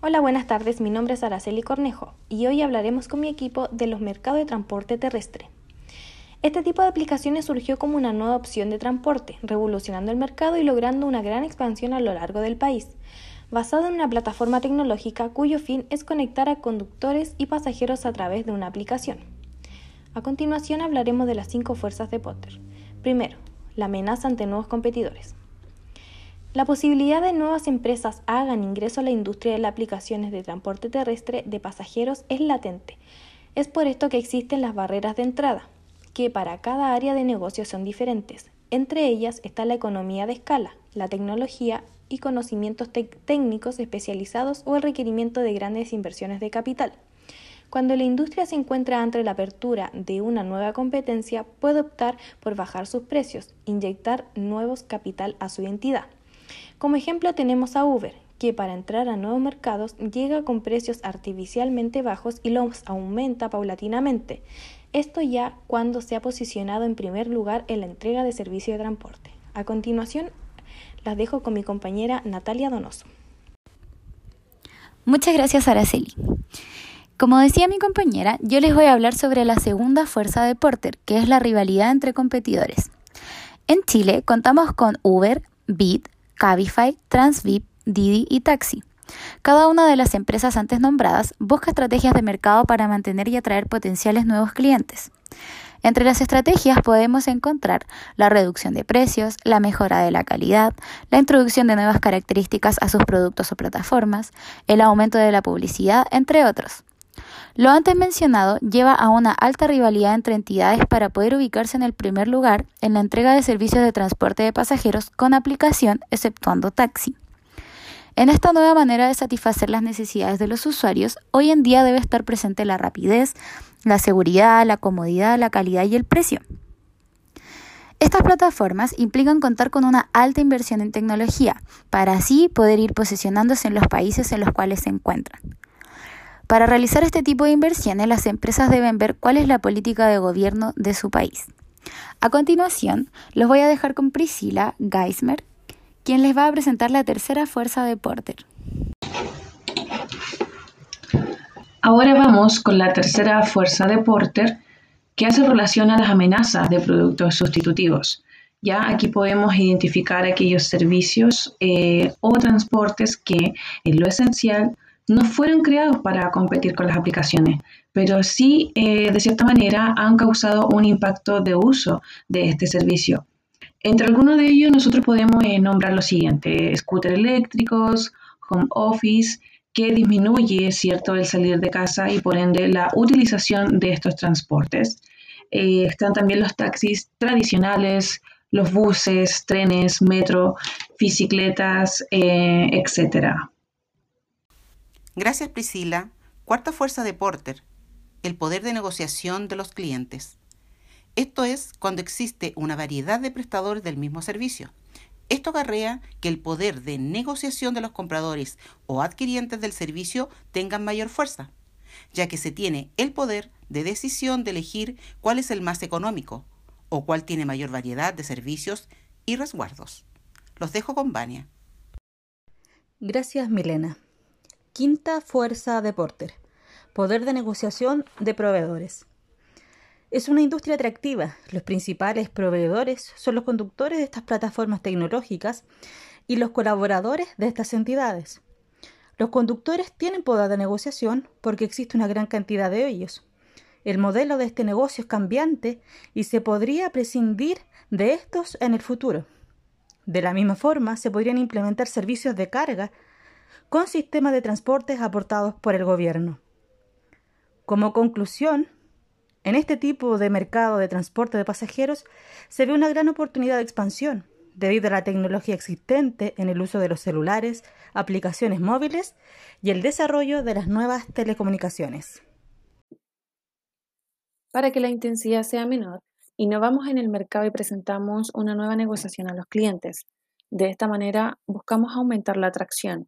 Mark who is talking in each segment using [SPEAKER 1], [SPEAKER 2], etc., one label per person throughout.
[SPEAKER 1] Hola, buenas tardes. Mi nombre es Araceli Cornejo y hoy hablaremos con mi equipo de los mercados de transporte terrestre. Este tipo de aplicaciones surgió como una nueva opción de transporte, revolucionando el mercado y logrando una gran expansión a lo largo del país, basado en una plataforma tecnológica cuyo fin es conectar a conductores y pasajeros a través de una aplicación. A continuación hablaremos de las cinco fuerzas de Potter. Primero, la amenaza ante nuevos competidores. La posibilidad de nuevas empresas hagan ingreso a la industria de las aplicaciones de transporte terrestre de pasajeros es latente. Es por esto que existen las barreras de entrada, que para cada área de negocio son diferentes. Entre ellas está la economía de escala, la tecnología y conocimientos técnicos especializados o el requerimiento de grandes inversiones de capital. Cuando la industria se encuentra ante la apertura de una nueva competencia, puede optar por bajar sus precios, inyectar nuevos capital a su entidad. Como ejemplo tenemos a Uber, que para entrar a nuevos mercados llega con precios artificialmente bajos y los aumenta paulatinamente. Esto ya cuando se ha posicionado en primer lugar en la entrega de servicio de transporte. A continuación, las dejo con mi compañera Natalia Donoso.
[SPEAKER 2] Muchas gracias, Araceli. Como decía mi compañera, yo les voy a hablar sobre la segunda fuerza de Porter, que es la rivalidad entre competidores. En Chile contamos con Uber, Bit, Cabify, Transvip, Didi y Taxi. Cada una de las empresas antes nombradas busca estrategias de mercado para mantener y atraer potenciales nuevos clientes. Entre las estrategias podemos encontrar la reducción de precios, la mejora de la calidad, la introducción de nuevas características a sus productos o plataformas, el aumento de la publicidad, entre otros. Lo antes mencionado lleva a una alta rivalidad entre entidades para poder ubicarse en el primer lugar en la entrega de servicios de transporte de pasajeros con aplicación, exceptuando taxi. En esta nueva manera de satisfacer las necesidades de los usuarios, hoy en día debe estar presente la rapidez, la seguridad, la comodidad, la calidad y el precio. Estas plataformas implican contar con una alta inversión en tecnología, para así poder ir posicionándose en los países en los cuales se encuentran. Para realizar este tipo de inversiones, las empresas deben ver cuál es la política de gobierno de su país. A continuación, los voy a dejar con Priscila Geismer, quien les va a presentar la tercera fuerza de Porter.
[SPEAKER 3] Ahora vamos con la tercera fuerza de Porter, que hace relación a las amenazas de productos sustitutivos. Ya aquí podemos identificar aquellos servicios eh, o transportes que, en lo esencial, no fueron creados para competir con las aplicaciones, pero sí, eh, de cierta manera, han causado un impacto de uso de este servicio. Entre algunos de ellos, nosotros podemos eh, nombrar lo siguiente: scooters eléctricos, home office, que disminuye, ¿cierto?, el salir de casa y por ende la utilización de estos transportes. Eh, están también los taxis tradicionales, los buses, trenes, metro, bicicletas, etcétera.
[SPEAKER 4] Gracias Priscila. Cuarta fuerza de Porter, el poder de negociación de los clientes. Esto es cuando existe una variedad de prestadores del mismo servicio. Esto acarrea que el poder de negociación de los compradores o adquirientes del servicio tengan mayor fuerza, ya que se tiene el poder de decisión de elegir cuál es el más económico o cuál tiene mayor variedad de servicios y resguardos. Los dejo con Vania.
[SPEAKER 5] Gracias, Milena. Quinta fuerza de Porter. Poder de negociación de proveedores. Es una industria atractiva. Los principales proveedores son los conductores de estas plataformas tecnológicas y los colaboradores de estas entidades. Los conductores tienen poder de negociación porque existe una gran cantidad de ellos. El modelo de este negocio es cambiante y se podría prescindir de estos en el futuro. De la misma forma, se podrían implementar servicios de carga con sistemas de transportes aportados por el gobierno. Como conclusión, en este tipo de mercado de transporte de pasajeros se ve una gran oportunidad de expansión debido a la tecnología existente en el uso de los celulares, aplicaciones móviles y el desarrollo de las nuevas telecomunicaciones.
[SPEAKER 1] Para que la intensidad sea menor, innovamos en el mercado y presentamos una nueva negociación a los clientes. De esta manera buscamos aumentar la atracción,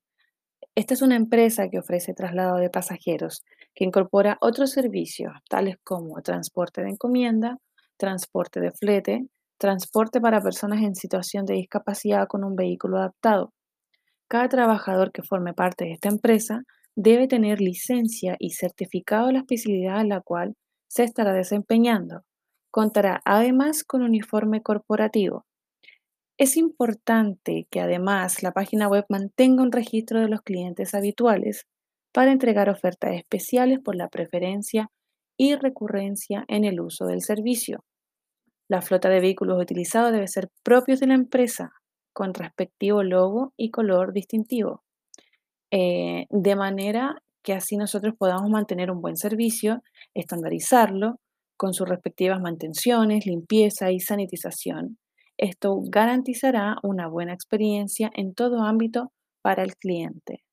[SPEAKER 1] esta es una empresa que ofrece traslado de pasajeros, que incorpora otros servicios, tales como transporte de encomienda, transporte de flete, transporte para personas en situación de discapacidad con un vehículo adaptado. Cada trabajador que forme parte de esta empresa
[SPEAKER 3] debe tener licencia y certificado de la especialidad en la cual se estará desempeñando. Contará además con uniforme corporativo. Es importante que además la página web mantenga un registro de los clientes habituales para entregar ofertas especiales por la preferencia y recurrencia en el uso del servicio. La flota de vehículos utilizados debe ser propios de la empresa, con respectivo logo y color distintivo, eh, de manera que así nosotros podamos mantener un buen servicio, estandarizarlo, con sus respectivas mantenciones, limpieza y sanitización. Esto garantizará una buena experiencia en todo ámbito para el cliente.